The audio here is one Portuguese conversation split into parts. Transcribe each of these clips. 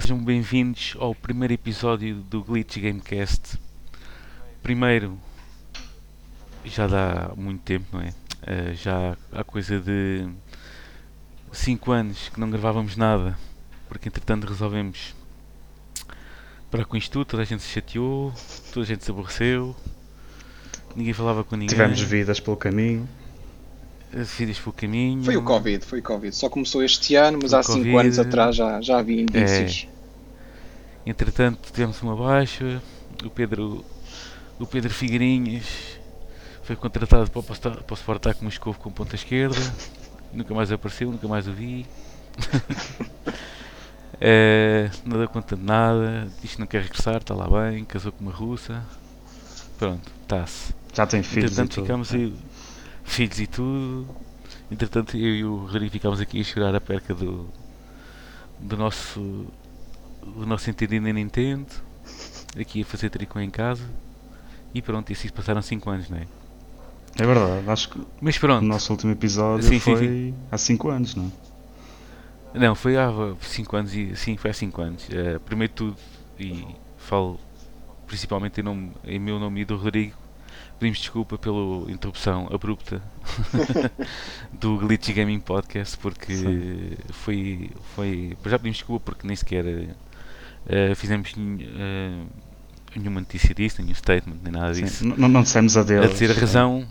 sejam bem-vindos ao primeiro episódio do Glitch Gamecast. Primeiro, já dá muito tempo, não é? Uh, já há coisa de 5 anos que não gravávamos nada, porque entretanto resolvemos parar com isto tudo, toda a gente se chateou, toda a gente se aborreceu, ninguém falava com ninguém. Tivemos vidas pelo caminho vidas pelo caminho. Foi o Covid, foi o Covid. Só começou este ano, mas foi há 5 anos atrás já, já havia indícios. É. Entretanto tivemos uma baixa, o Pedro, o Pedro Figueirinhas foi contratado para, para o Spartak Moscou com ponta esquerda, nunca mais apareceu, nunca mais o vi. é, nada conta de nada, diz que não quer regressar, está lá bem, casou com uma russa. Pronto, está-se. Já tem filhos. Entretanto, ficamos aí filhos e tudo. Entretanto, eu e o Rodrigo ficámos aqui a chorar a perca do, do nosso do nosso entendido na Nintendo, aqui a fazer tricô em casa. E pronto, e assim passaram 5 anos, não é? É verdade, acho que Mas pronto. o nosso último episódio sim, foi sim, sim. há 5 anos, não é? Não, foi há 5 anos e sim, foi há 5 anos. Uh, primeiro de tudo, e falo principalmente em, nome, em meu nome e do Rodrigo, Pedimos desculpa pela interrupção abrupta do Glitch Gaming Podcast porque Sim. foi, foi. Já pedimos desculpa porque nem sequer uh, fizemos uh, nenhuma notícia disso, nenhum statement, nem nada disso. Sim. Não, não dissemos adeus. A dizer a razão,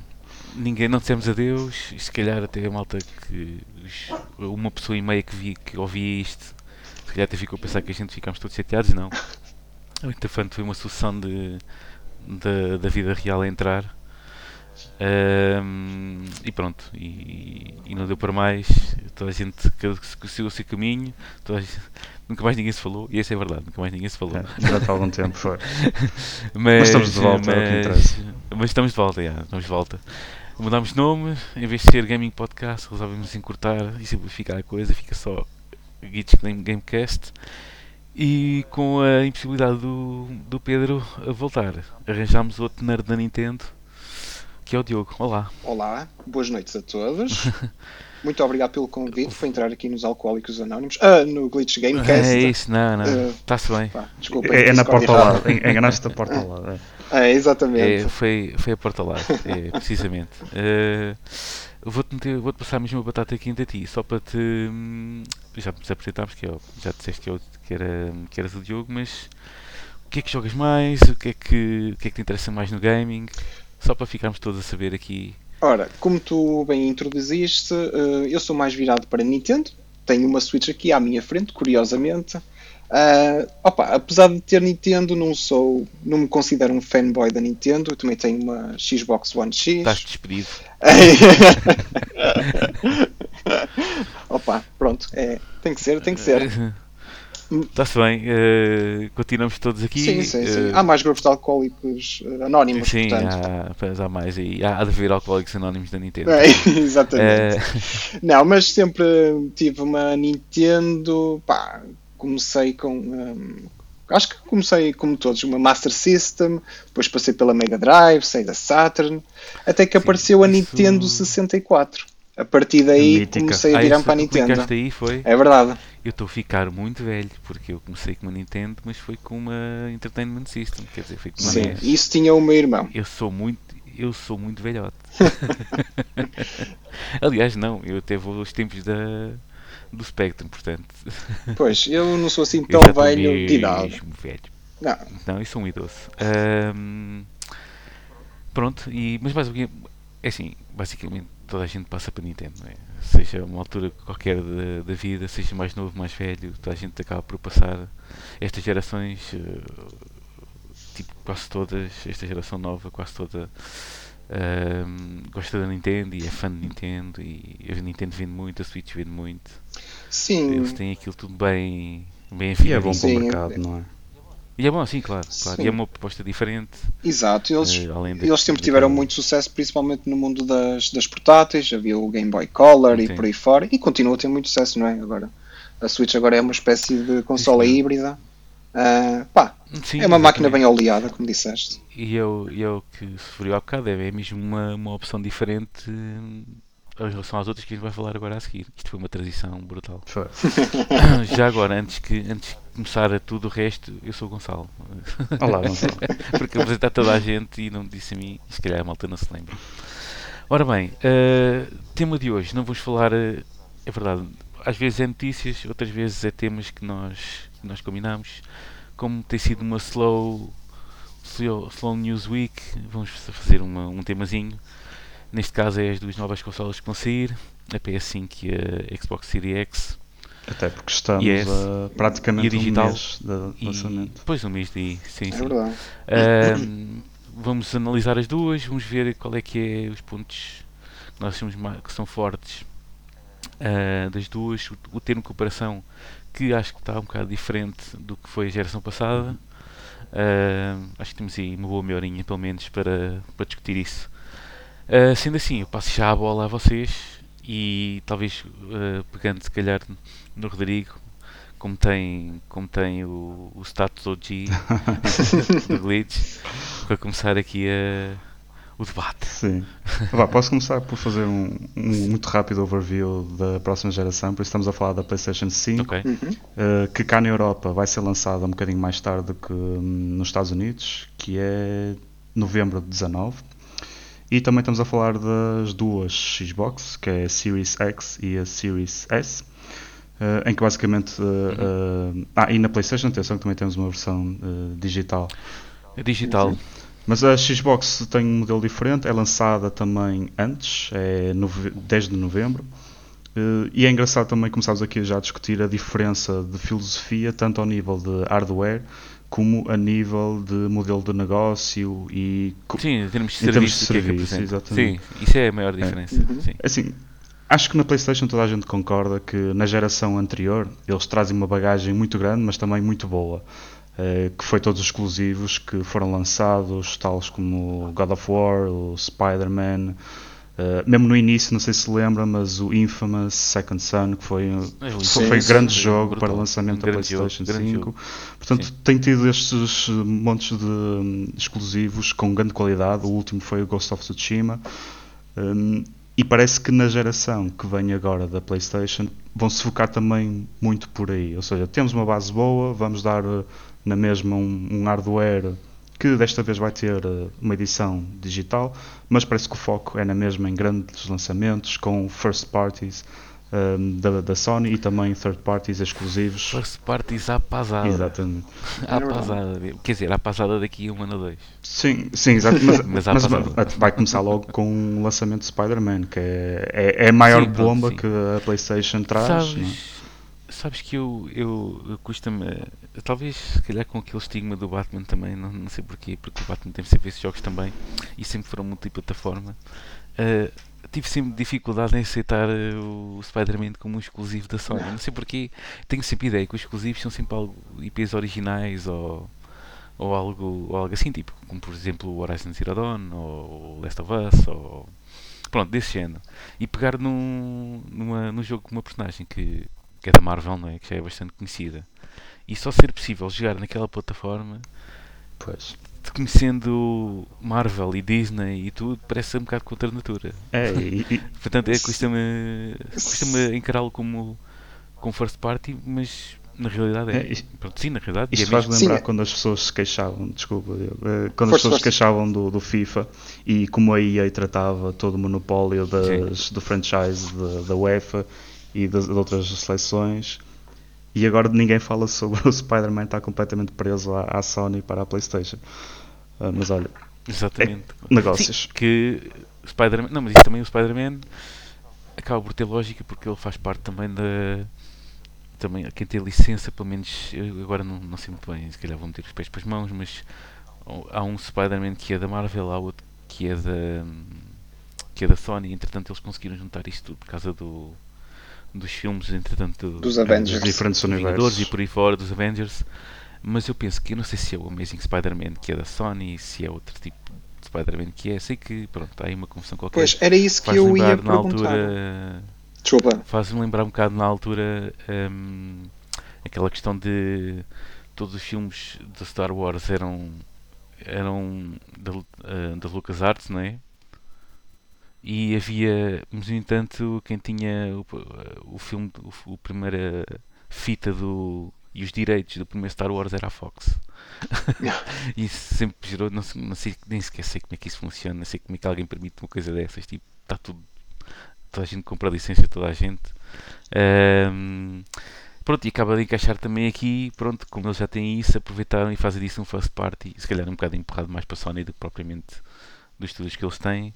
ninguém não dissemos adeus, e se calhar até a malta que. Uma pessoa e meia que, vi, que ouvia isto, se calhar até ficou a pensar que a gente ficámos todos chateados, não. Entretanto, foi uma sucessão de da, da vida real a entrar. Um, e pronto, e, e, não deu para mais. Toda a gente seguiu o seu caminho, gente, nunca mais ninguém se falou, e isso é verdade, nunca mais ninguém se falou. É, durante algum tempo foi. mas, mas, estamos de volta, mas, é o que interessa. Mas estamos de volta, já, estamos de volta. Mudámos nome, em vez de ser Gaming Podcast, resolvemos encurtar e simplificar a coisa, fica só Geeks Gamecast e com a impossibilidade do, do Pedro voltar, arranjámos outro nerd da Nintendo, que é o Diogo. Olá. Olá, boas noites a todos. Muito obrigado pelo convite para entrar aqui nos Alcoólicos Anónimos, ah, no Glitch Gamecast. É isso, não, não, está-se uh, bem. Pá, desculpa, é, é na porta ao lado, enganaste a porta ao lado. É, é exatamente. É, foi, foi a porta ao lado, é, precisamente. Uh, Vou-te vou passar mesmo a batata quente a ti, só para te. Hum, já te apresentámos, que eu, já disseste que, eu, que, era, que eras o Diogo, mas o que é que jogas mais? O que é que, o que, é que te interessa mais no gaming? Só para ficarmos todos a saber aqui. Ora, como tu bem introduziste, eh, eu sou mais virado para Nintendo. Tenho uma Switch aqui à minha frente, curiosamente. Uh, opa, apesar de ter Nintendo, não sou, não me considero um fanboy da Nintendo. Eu também tenho uma Xbox One X. Estás despedido. opa, pronto, é, tem que ser, tem que ser. Está-se bem, uh, continuamos todos aqui. Sim, sim, sim. Uh, há mais grupos de alcoólicos anónimos, sim, portanto. Há, há mais aí. Há, há de haver alcoólicos anónimos da Nintendo. É, exatamente. Não, mas sempre tive uma Nintendo, pá, comecei com. Um, acho que comecei, como todos, uma Master System, depois passei pela Mega Drive, saí da Saturn, até que Sim, apareceu a Nintendo 64. A partir daí Mítica. comecei a virar ah, para a Nintendo. Aí, foi? É verdade. Eu estou a ficar muito velho, porque eu comecei com uma Nintendo, mas foi com uma Entertainment System, quer dizer, foi com uma Sim, isso tinha o meu irmão. Eu sou muito, eu sou muito velhote. Aliás, não, eu até vou aos tempos da, do Spectrum, portanto. Pois, eu não sou assim tão velho de idade. velho. Não. Não, eu sou um idoso. Um, pronto, e, mas basicamente, é assim, basicamente toda a gente passa para Nintendo, é? seja uma altura qualquer da, da, vida, seja mais novo, mais velho, toda a gente acaba por passar estas gerações, uh, tipo quase todas, esta geração nova, quase toda um, gosta da Nintendo e é fã de Nintendo e a Nintendo vende muito, a Switch vende muito. Sim. Eles têm aquilo tudo bem, bem E é bom para o mercado, não é? E é bom, sim, claro. claro. E é uma proposta diferente. Exato, eles, uh, eles sempre tiveram muito sucesso, principalmente no mundo das, das portáteis. Havia o Game Boy Color sim. e por aí fora, e continua a ter muito sucesso, não é? Agora, a Switch agora é uma espécie de consola sim. híbrida. Uh, pá, Sim, é uma máquina bem oleada, como disseste. E eu, eu que sofri ao bocado, é mesmo uma, uma opção diferente em relação às outras que a gente vai falar agora a seguir. Isto foi uma transição brutal. Foi. Já agora, antes, que, antes de começar a tudo o resto, eu sou o Gonçalo. Olá, Gonçalo. Porque apresentar toda a gente e não me disse a mim, se calhar a malta não se lembra. Ora bem, uh, tema de hoje, não vamos falar, uh, é verdade, às vezes é notícias, outras vezes é temas que nós, que nós combinamos. Como tem sido uma slow, slow, slow News Week, vamos fazer uma, um temazinho Neste caso é as duas novas consolas que vão sair, a PS5 e a Xbox Series X. Até porque estamos yes, a praticamente e digital, um mês de lançamento. Depois um mês de sim, é sim. verdade. Um, vamos analisar as duas, vamos ver qual é que é os pontos que nós achamos que são fortes uh, das duas, o, o termo de comparação que acho que está um bocado diferente do que foi a geração passada. Uh, acho que temos aí uma boa meia horinha pelo menos para, para discutir isso. Uh, sendo assim, eu passo já a bola a vocês e talvez uh, pegando se calhar no Rodrigo, como tem, como tem o, o status OG do Glitch, para começar aqui a, o debate. Sim. Vá, posso começar por fazer um, um, muito rápido overview da próxima geração, por isso estamos a falar da PlayStation 5, okay. uh, que cá na Europa vai ser lançada um bocadinho mais tarde que um, nos Estados Unidos, que é novembro de 19. E também estamos a falar das duas Xbox, que é a Series X e a Series S, uh, em que basicamente. Uh, uh, ah, e na PlayStation, atenção que também temos uma versão digital. Digital. Mas a Xbox tem um modelo diferente, é lançada também antes, é 10 de novembro. e é engraçado também começarmos aqui já a discutir a diferença de filosofia, tanto ao nível de hardware como a nível de modelo de negócio e sim, em termos de em serviço, termos de serviço é exatamente. Sim, isso é a maior diferença. É. Uhum. Assim, acho que na PlayStation toda a gente concorda que na geração anterior eles trazem uma bagagem muito grande, mas também muito boa. Eh, que foi todos os exclusivos que foram lançados, tales como God of War, o Spider-Man, Uh, mesmo no início, não sei se lembra, mas o Infamous Second Son, que foi, é, foi, foi grande jogo brutal, para o lançamento um da PlayStation jogo, 5. Portanto, Sim. tem tido estes montes de um, exclusivos com grande qualidade. O último foi o Ghost of Tsushima. Um, e parece que na geração que vem agora da PlayStation vão se focar também muito por aí. Ou seja, temos uma base boa, vamos dar uh, na mesma um, um hardware que desta vez vai ter uh, uma edição digital, mas parece que o foco é na mesma em grandes lançamentos com first parties um, ehm, da, da, Sony e também third parties exclusivos. First parties à pasada. Exatamente. À pasada. Quer dizer, à pasada daqui a um ano ou dois. Sim, sim, exato. Mas, mas, mas vai começar logo com o lançamento de Spider-Man, que é, é, é, a maior sim, bomba sim. que a PlayStation traz. Sabes, sabes que eu, eu, eu custa-me. Talvez, se calhar, com aquele estigma do Batman também, não, não sei porquê, porque o Batman tem sempre esses jogos também e sempre foram multiplataforma. Uh, tive sempre dificuldade em aceitar uh, o Spider-Man como um exclusivo da Sony. Não sei porquê, tenho sempre ideia que os exclusivos são sempre algo, IPs originais ou, ou, algo, ou algo assim, tipo, como por exemplo o Horizon Zero Dawn ou Last of Us ou. Pronto, desse género. E pegar num, numa, num jogo com uma personagem que que é da Marvel, não é? Que já é bastante conhecida. E só ser possível jogar naquela plataforma, pois. conhecendo Marvel e Disney e tudo, parece ser um bocado contra a natura. É, e, e... Portanto, é, custa-me custa encará-lo como, como first party, mas na realidade é. é Pronto, sim, na realidade. Isto é faz lembrar sim. quando as pessoas se queixavam, desculpa, eh, quando as pessoas se queixavam do, do FIFA e como a EA tratava todo o monopólio das, do franchise da UEFA e de, de outras seleções. E agora ninguém fala sobre o Spider-Man estar completamente preso à, à, Sony para a PlayStation. Uh, mas olha, Exatamente. É negócios. Sim, que Spider-Man, não, mas isso também o Spider-Man acaba por ter lógica porque ele faz parte também da também quem tem licença, pelo menos eu agora não, não sei muito bem, se calhar vou meter os pés para as mãos, mas há um Spider-Man que é da Marvel, há outro que é da que é da Sony, entretanto eles conseguiram juntar isto tudo por causa do dos filmes, entretanto, dos Avengers, dos diferentes universos e por aí fora, dos Avengers. Mas eu penso que eu não sei se é o Amazing Spider-Man que é da Sony, se é outro tipo de Spider-Man que é. Sei que pronto, há aí uma confusão qualquer. Pois era isso que eu ia na altura. Faz-me lembrar um bocado na altura um, aquela questão de todos os filmes de Star Wars eram eram da, uh, da LucasArts, não é? E havia, mas no entanto, quem tinha o, o filme, o, o primeira fita do e os direitos do primeiro Star Wars era a Fox. e isso sempre gerou, não, não, sei, nem sequer sei como é que isso funciona, não sei como é que alguém permite uma coisa dessas, tipo, está tudo, toda a gente compra a licença, toda a gente. Um, pronto, e acaba de encaixar também aqui, pronto, como eles já têm isso, aproveitaram e fazem disso um first party, se calhar um bocado empurrado mais para a Sony do que propriamente dos estudos que eles têm,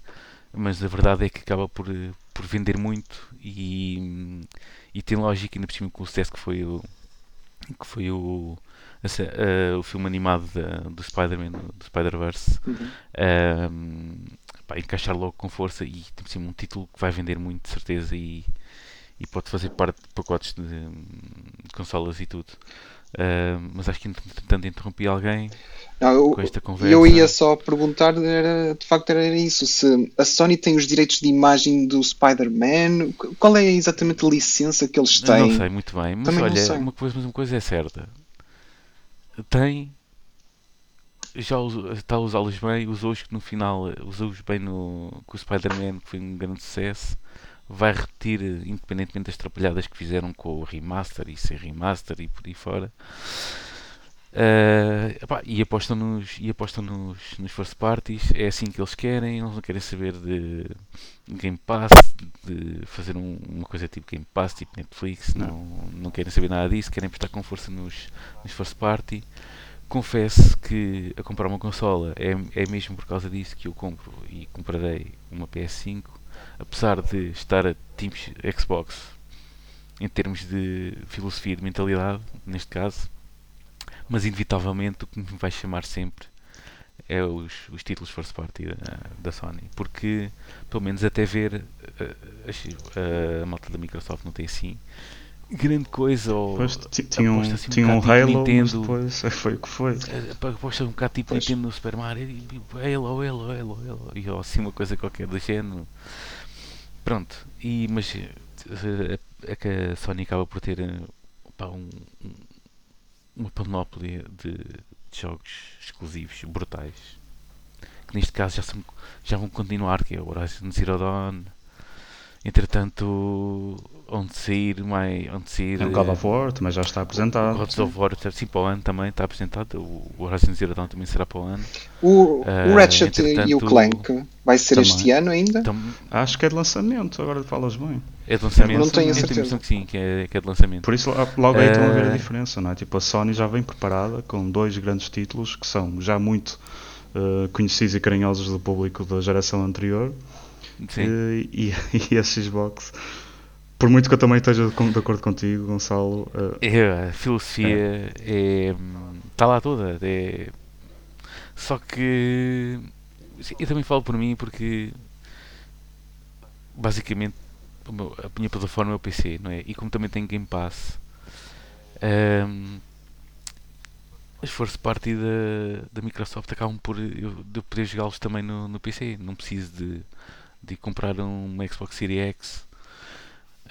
mas a verdade é que acaba por, por vender muito e, e tem lógica, ainda por cima com o sucesso que foi o, que foi o, o filme animado da, do Spider-Man, do Spider-Verse, uhum. encaixar logo com força e tem assim, um título que vai vender muito de certeza e, e pode fazer parte de pacotes de, de consolas e tudo. Uh, mas acho que tentando interromper alguém não, eu, com esta conversa. Eu ia só perguntar, era, de facto era isso, se a Sony tem os direitos de imagem do Spider-Man, qual é exatamente a licença que eles têm? Não sei muito bem, mas Também olha, uma coisa, mas uma coisa é certa. Tem já está a usá-los bem, usou-os no final, usou-os bem no, com o Spider-Man, que foi um grande sucesso vai repetir, independentemente das atrapalhadas que fizeram com o remaster e sem remaster e por aí fora. Uh, epá, e apostam, nos, e apostam nos, nos first parties, é assim que eles querem, eles não querem saber de Game Pass, de fazer um, uma coisa tipo Game Pass, tipo Netflix, não, não querem saber nada disso, querem prestar com força nos, nos first party. Confesso que a comprar uma consola é, é mesmo por causa disso que eu compro e comprarei uma PS5 apesar de estar a teams Xbox em termos de filosofia de mentalidade, neste caso, mas inevitavelmente o que me vai chamar sempre é os, os títulos first party da, da Sony, porque pelo menos até ver a, a, a, malta da Microsoft não tem assim grande coisa ou pois, tinha um, assim, tinha um, um tipo Halo Nintendo, depois foi o que foi. Aposta um bocado tipo pois. Nintendo no Super Mario e, Halo, Halo, Halo, Halo e ou assim uma coisa qualquer do género. Pronto, e, mas eh, é que a Sony acaba por ter eh, pá, um, uma panóplia de, de, jogos exclusivos brutais que neste caso já, são, já vão continuar, que é o Horizon Zero Dawn. Entretanto onde sair mais onde sair é o God of War também já está apresentado. God of War sim para o ano também está apresentado. O Horizon Zero Dawn também será para o ano. O, uh, o Ratchet e o Clank vai ser também. este ano ainda? Tam... acho que é de lançamento agora falas bem. é de lançamento. Não tenho a certeza. que sim que é, que é de lançamento. Por isso logo aí uh... estão a ver a diferença não é? tipo a Sony já vem preparada com dois grandes títulos que são já muito uh, conhecidos e carinhosos do público da geração anterior. Uh, e, e a Xbox. Por muito que eu também esteja de, acordo contigo, Gonçalo. Uh, é, a filosofia é. está lá toda. É, só que. Eu também falo por mim porque. Basicamente, a minha plataforma é o PC, não é? E como também tenho Game Pass. Um, ehm, as forças party da, da Microsoft acabam por eu, de poder jogá-los também no, no PC. Não preciso de de comprar um Xbox Series X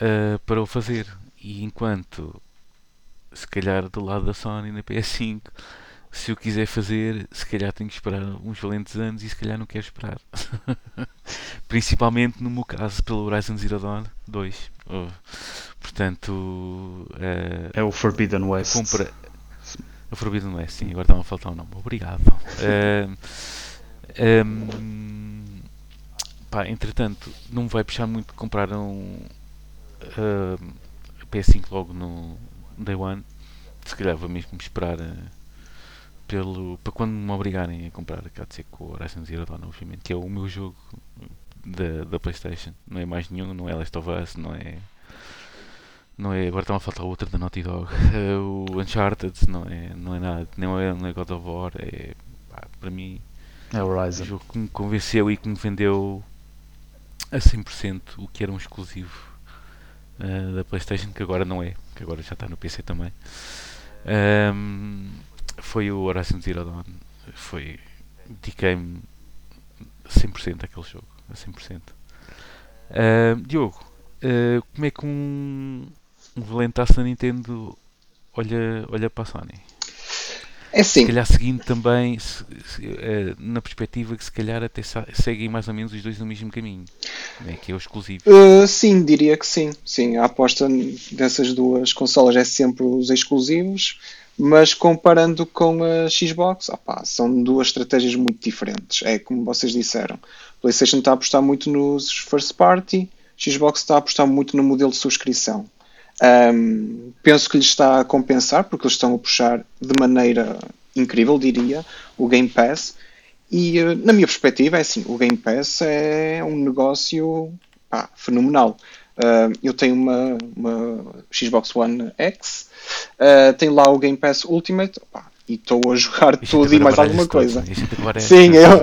uh, para o fazer. E enquanto, se calhar do lado da Sony na PS5, se eu quiser fazer, se calhar tenho que esperar uns valentes anos e se calhar não quero esperar. Principalmente no meu caso pelo Horizon Zero Dawn 2. Oh. Portanto, uh, é o Forbidden West. Compra... O Forbidden West, sim, agora está a faltar o um nome. Obrigado. Uh, um, Pá, entretanto, não me vai puxar muito comprar um uh, PS5 logo no Day One. Se calhar vou mesmo esperar uh, pelo, para quando me obrigarem a comprar a de ser com o Horizon Zero Dawn, obviamente, que é o meu jogo da, da Playstation. Não é mais nenhum, não é Last of Us, não é. Não é, agora está a faltar outra da Naughty Dog. Uh, o Uncharted não é, não é nada, não é, não é God of War, é pá, para mim é o Horizon. O jogo que me convenceu e que me vendeu a 100% o que era um exclusivo uh, da PlayStation, que agora não é, que agora já está no PC também. Um, foi o Horizon Zero Dawn. Foi. Dediquei-me 100% àquele jogo. A 100%. Uh, Diogo, uh, como é que um, um valentaço da Nintendo olha, olha para a Sony? É sim. Se calhar seguindo também, se, se, uh, na perspectiva que se calhar até seguem mais ou menos os dois no mesmo caminho, né, que é o exclusivo. Uh, sim, diria que sim. Sim, a aposta dessas duas consolas é sempre os exclusivos, mas comparando com a Xbox, opa, são duas estratégias muito diferentes. É como vocês disseram. PlayStation está a apostar muito nos first party, Xbox está a apostar muito no modelo de subscrição. Um, penso que lhes está a compensar, porque eles estão a puxar de maneira incrível, diria, o Game Pass. E eh, na minha perspectiva, é assim: o Game Pass é um negócio pá, fenomenal. Uh, eu tenho uma, uma, Xbox One X, uh, tenho lá o Game Pass Ultimate, pá, e estou a jogar tudo e mais alguma coisa. É, Sim, eu...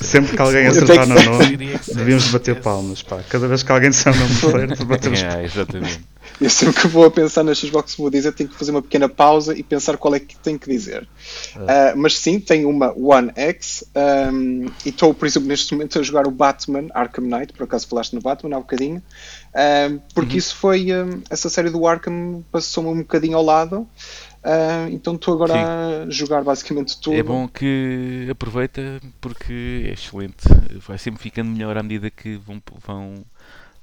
Sempre que alguém acertar no nome, devíamos bater palmas. Pá. Cada vez que alguém disser o nome certo, batemos palmas. É, exatamente. Eu sempre que vou a pensar na Xbox vou dizer, tenho que fazer uma pequena pausa e pensar qual é que tenho que dizer. Uh, mas sim, tenho uma One X um, e estou, por exemplo, neste momento a jogar o Batman Arkham Knight, por acaso falaste no Batman há um bocadinho, um, porque uhum. isso foi, um, essa série do Arkham passou-me um bocadinho ao lado. Uh, então estou agora Sim. a jogar basicamente tudo. É bom que aproveita porque é excelente. Vai sempre ficando melhor à medida que vão, vão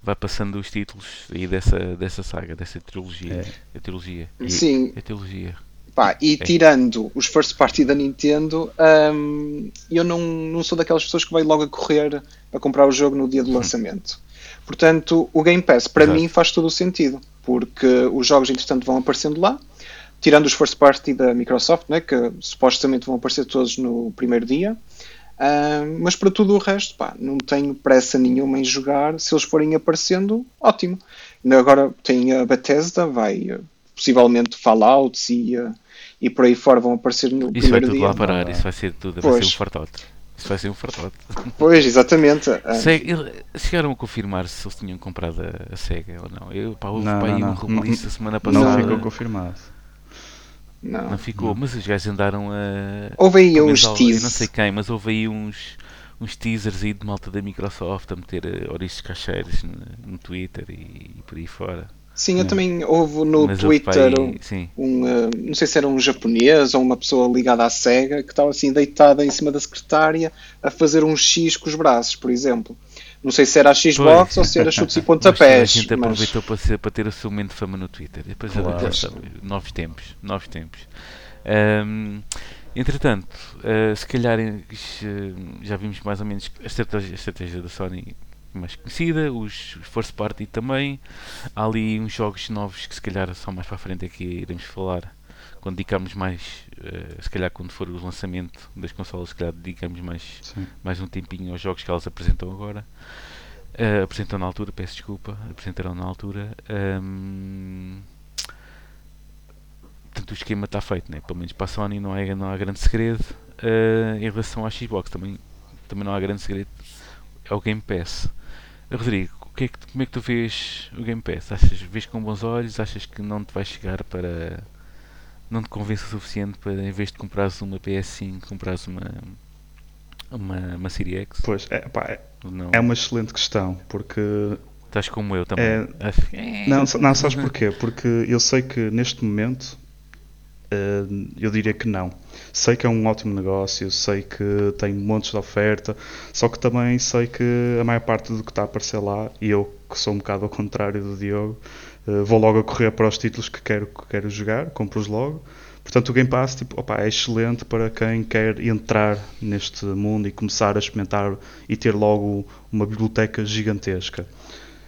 vai passando os títulos aí dessa, dessa saga, dessa trilogia. É. A trilogia. Sim. A trilogia. Pá, e é. tirando os first party da Nintendo, um, eu não, não sou daquelas pessoas que vai logo a correr a comprar o jogo no dia do hum. lançamento. Portanto, o Game Pass para Exato. mim faz todo o sentido, porque os jogos entretanto vão aparecendo lá, tirando os first party da Microsoft, né, que supostamente vão aparecer todos no primeiro dia. Uh, mas para tudo o resto, pá, não tenho pressa nenhuma em jogar. Se eles forem aparecendo, ótimo. Agora tem a Bethesda, vai possivelmente Fallouts e, uh, e por aí fora vão aparecer no isso primeiro dia. Isso vai tudo lá parar, isso vai ser tudo, vai ser um fartote. Isso vai ser um fartote. Pois, exatamente. Sega, chegaram a confirmar se eles tinham comprado a, a SEGA ou não. Eu, pá, houve não, pá, não, um não. release a semana passada. Não ficou confirmado. Não, não ficou, não. mas os gajos andaram a. Houve aí uns teasers. não sei quem, mas houve aí uns, uns teasers aí de malta da Microsoft a meter uh, ouriços cacheiros no, no, Twitter e, e, por aí fora. Sim, eu também houve no mas Twitter um, um uh, não sei se era um japonês ou uma pessoa ligada à SEGA que estava assim deitada em cima da secretária a fazer um X com os braços, por exemplo. Não sei se era a Xbox ou se era chutes e pontapés. a gente aproveitou para, ser, para ter o seu momento de fama no Twitter. Depois claro. novos tempos. Novos tempos. Um, entretanto, uh, se calhar uh, já vimos mais ou menos a estratégia, a estratégia da Sony mais conhecida, os First Party também. Há ali uns jogos novos que se calhar só mais para a frente é que iremos falar quando dedicarmos mais, uh, se calhar quando for o lançamento das consolas, se calhar dedicamos mais, mais um tempinho aos jogos que elas apresentam agora. Uh, apresentam na altura, peço desculpa, apresentarão na altura. Um, portanto, o esquema está feito, né? pelo menos para a Sony não, é, não há grande segredo. Uh, em relação à Xbox também, também não há grande segredo. É o Game Pass. Rodrigo, que é que, como é que tu vês o Game Pass? Achas, vês com bons olhos? Achas que não te vai chegar para não te convence o suficiente para, em vez de comprares uma PS5, comprares uma, uma, uma Series X? Pois, é, pá, é, é uma excelente questão, porque... Estás como eu também. É, é... Não, não, sabes porquê? Porque eu sei que neste momento uh, eu diria que não. Sei que é um ótimo negócio, sei que tem montes de oferta, só que também sei que a maior parte do que está a aparecer lá, e eu que sou um bocado ao contrário do Diogo, uh, vou logo a correr para os títulos que quero, que quero jogar, compro-os logo. Portanto, o Game Pass tipo, opa, é excelente para quem quer entrar neste mundo e começar a experimentar e ter logo uma biblioteca gigantesca.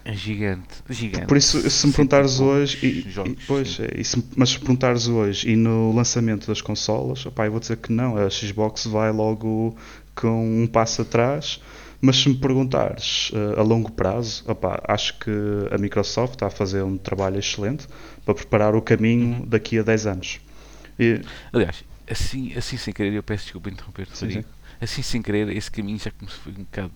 É gigante, gigante. Por isso, se me perguntares hoje, e, jogos, e, pois, é, e se, mas se me perguntares hoje e no lançamento das consolas, opa, eu vou dizer que não, a Xbox vai logo com um passo atrás mas se me perguntares uh, a longo prazo, opa, acho que a Microsoft está a fazer um trabalho excelente para preparar o caminho uhum. daqui a 10 anos. E... Aliás, assim, assim sem querer, eu peço desculpa interromper, sim, assim sem querer, esse caminho já começou, um bocado,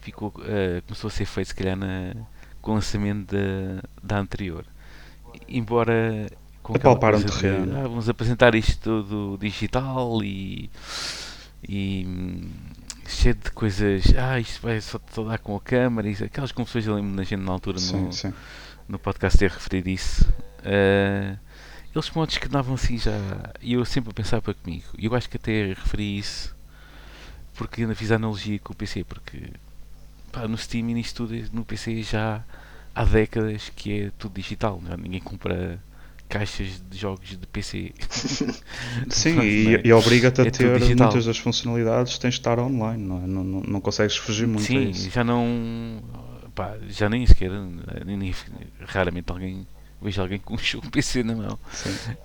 ficou, uh, começou a ser feito, se calhar, na, com o lançamento da, da anterior. Embora com aquela coisa de, ah, vamos apresentar isto tudo digital e, e cheio de coisas. Ah, isto vai só, só dar com a câmera. Isso, aquelas confusões eu lembro na gente na altura sim, no, sim. no podcast ter referido isso. Uh, eles modos que davam assim já. E eu sempre pensava comigo. E eu acho que até referi isso porque ainda fiz a analogia com o PC. Porque pá, no Steam e nisto tudo, no PC já há décadas que é tudo digital. Já ninguém compra caixas de jogos de PC. Sim, e, e obriga-te a é ter muitas das funcionalidades, tens de estar online, não, é? não, não, não consegues fugir muito Sim, já não. Pá, já nem sequer. Nem, raramente alguém vejo alguém com um jogo PC na mão.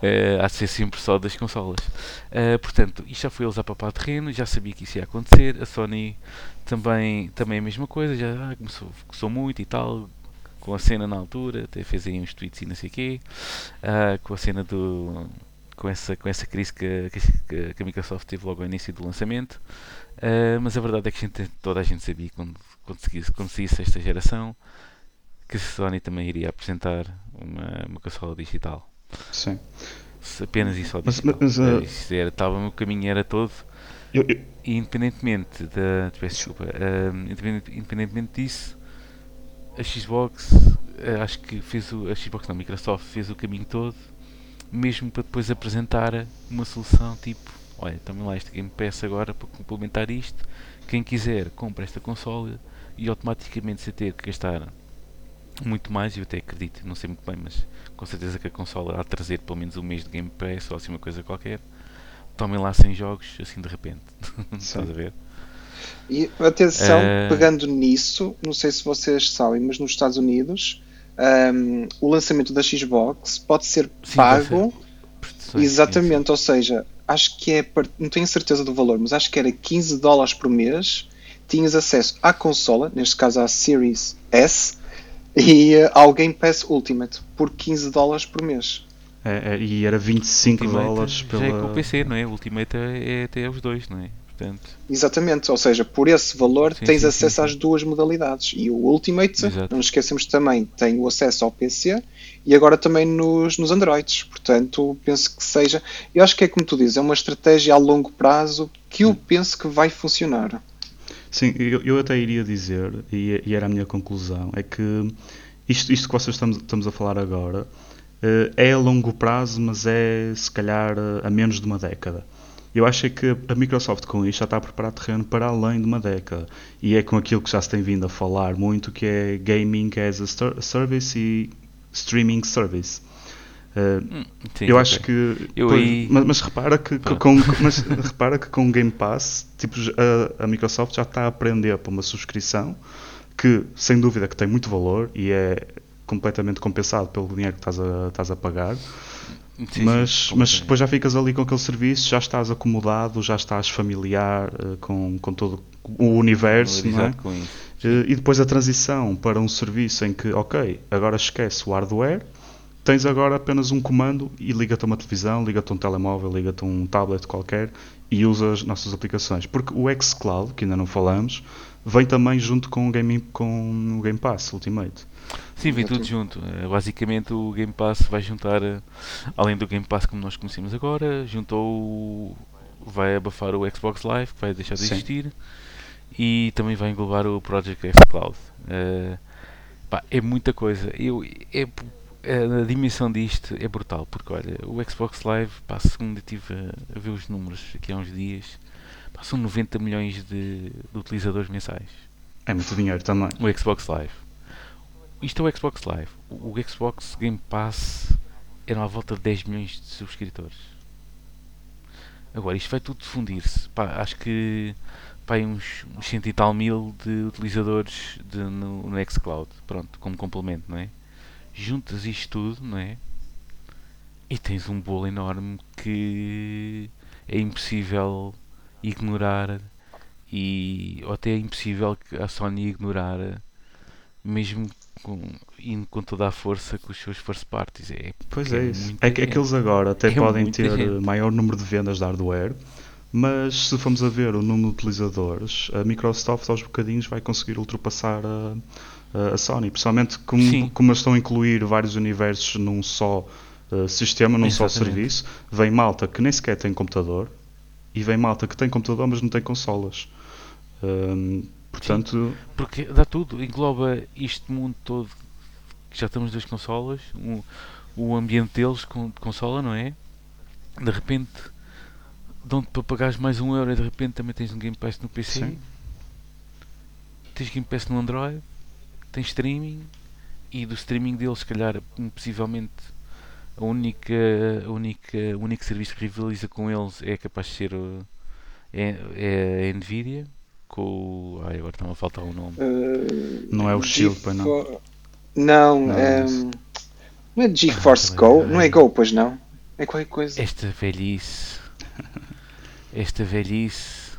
Uh, há de ser sempre só das consolas. Uh, portanto, isto já foi eles a papar terreno, já sabia que isso ia acontecer. A Sony também, também é a mesma coisa, já ah, começou, começou muito e tal, com a cena na altura, até fez aí uns tweets e não sei o quê, uh, com a cena do. Com essa, com essa crise que, que, que a Microsoft teve logo ao início do lançamento, uh, mas a verdade é que a gente, toda a gente sabia quando, quando, seguisse, quando seguisse esta geração que a Sony também iria apresentar uma, uma consola digital. Sim. Apenas isso ao digital. Mas, mas, uh... era, estava, o meu caminho era todo. Eu, eu... E independentemente da. Peço desculpa. Uh, independentemente disso, a Xbox, uh, acho que fez o. A Xbox não, a Microsoft fez o caminho todo, mesmo para depois apresentar uma solução tipo: olha, também lá este Game Pass agora para complementar isto. Quem quiser, compra esta consola e automaticamente se ter que gastar muito mais, eu até acredito, não sei muito bem, mas com certeza que a consola há de trazer pelo menos um mês de Game Pass ou assim uma coisa qualquer. Tomem lá 100 jogos assim de repente. Estás a ver? E atenção, uh... pegando nisso, não sei se vocês sabem, mas nos Estados Unidos um, o lançamento da Xbox pode ser Sim, pago. Ser. Exatamente, sim. ou seja, acho que é, não tenho certeza do valor, mas acho que era 15 dólares por mês. Tinhas acesso à consola, neste caso à Series S, e uh, ao Game Pass Ultimate por 15 dólares por mês. É, é, e era 25 Ultimate dólares pela. Já é com o PC, não é? Ultimate é, é até os dois, não é? Portanto... Exatamente, ou seja, por esse valor sim, tens sim, acesso sim, às duas modalidades. E o Ultimate, Exato. não nos esquecemos também, tem o acesso ao PC e agora também nos, nos Androids. Portanto, penso que seja. Eu acho que é como tu dizes, é uma estratégia a longo prazo que eu penso que vai funcionar. Sim, eu, eu até iria dizer, e, e, era a minha conclusão, é que isto, isto que vocês estamos, estamos a falar agora uh, é a longo prazo, mas é se calhar a menos de uma década. Eu acho que a Microsoft com isto já está a preparar terreno para além de uma década. E é com aquilo que já se tem vindo a falar muito, que é Gaming as a Service e Streaming Service. Uh, Sim, eu acho que. Eu pois, aí... mas, mas, repara que, que com, mas repara que com o Game Pass tipo, a, a, Microsoft já está a aprender para uma subscrição que sem dúvida que tem muito valor e é completamente compensado pelo dinheiro que estás a, estás a pagar. Sim, mas, sim, mas depois já ficas ali com aquele serviço, já estás acomodado, já estás familiar uh, com, com todo o universo, não é? Uh, e depois a transição para um serviço em que, ok, agora esquece o hardware, tens agora apenas um comando e liga-te a uma televisão, liga-te a um telemóvel, liga-te a um tablet qualquer e usa as nossas aplicações. Porque o xCloud, que ainda não falamos, vem também junto com o Game, com o Game Pass Ultimate. Sim, vem tudo junto. Eh, basicamente o Game Pass vai juntar, eh, além do Game Pass como nós conhecemos agora, juntou vai abafar o Xbox Live, que vai deixar de existir, Sim. e também vai englobar o Project X Cloud. Uh, pá, é muita coisa. Eu, é a dimensão disto é brutal, porque olha, o Xbox Live, pá, segundo estive a, a, ver os números aqui há uns dias, pá, são 90 milhões de, de, utilizadores mensais. É muito dinheiro também. O Xbox Live. Isto é o Xbox Live. O, Xbox Game Pass era à volta de 10 milhões de subscritores. Agora, isto vai tudo fundir-se. Acho que pá, uns, uns cento e tal mil de utilizadores de, no, no Xcloud. Pronto, como complemento, não é? juntas isto tudo, não é? E tens um bolo enorme que é impossível ignorar e ou até é impossível a Sony ignorar mesmo com, indo com toda a força com os seus first parties. É, pois é, é isso. É que, é que eles agora até é podem ter gente. maior número de vendas de hardware, mas se formos a ver o número de utilizadores, a Microsoft aos bocadinhos vai conseguir ultrapassar a a Sony, principalmente como, como estão a incluir vários universos num só uh, sistema, num Exatamente. só serviço, vem malta que nem sequer tem computador e vem malta que tem computador mas não tem consolas. Um, portanto, Sim, porque dá tudo, engloba este mundo todo que já estamos das consolas, um, o ambiente deles com, de consola, não é? De repente dão-te para pagares mais um euro e de repente também tens um Game Pass no PC. Sim. Tens Game Pass no Android, tens streaming e do streaming deles, se calhar, possivelmente a única, a única, o único serviço que rivaliza com eles é capaz de ser é, é a Nvidia com. Ai, agora está-me a faltar o um nome. Uh, não é o Shield, pois não? Não, não, é, não é GeForce ah, Go? Não é Go, pois não? É qualquer coisa. Esta velhice. Esta velhice.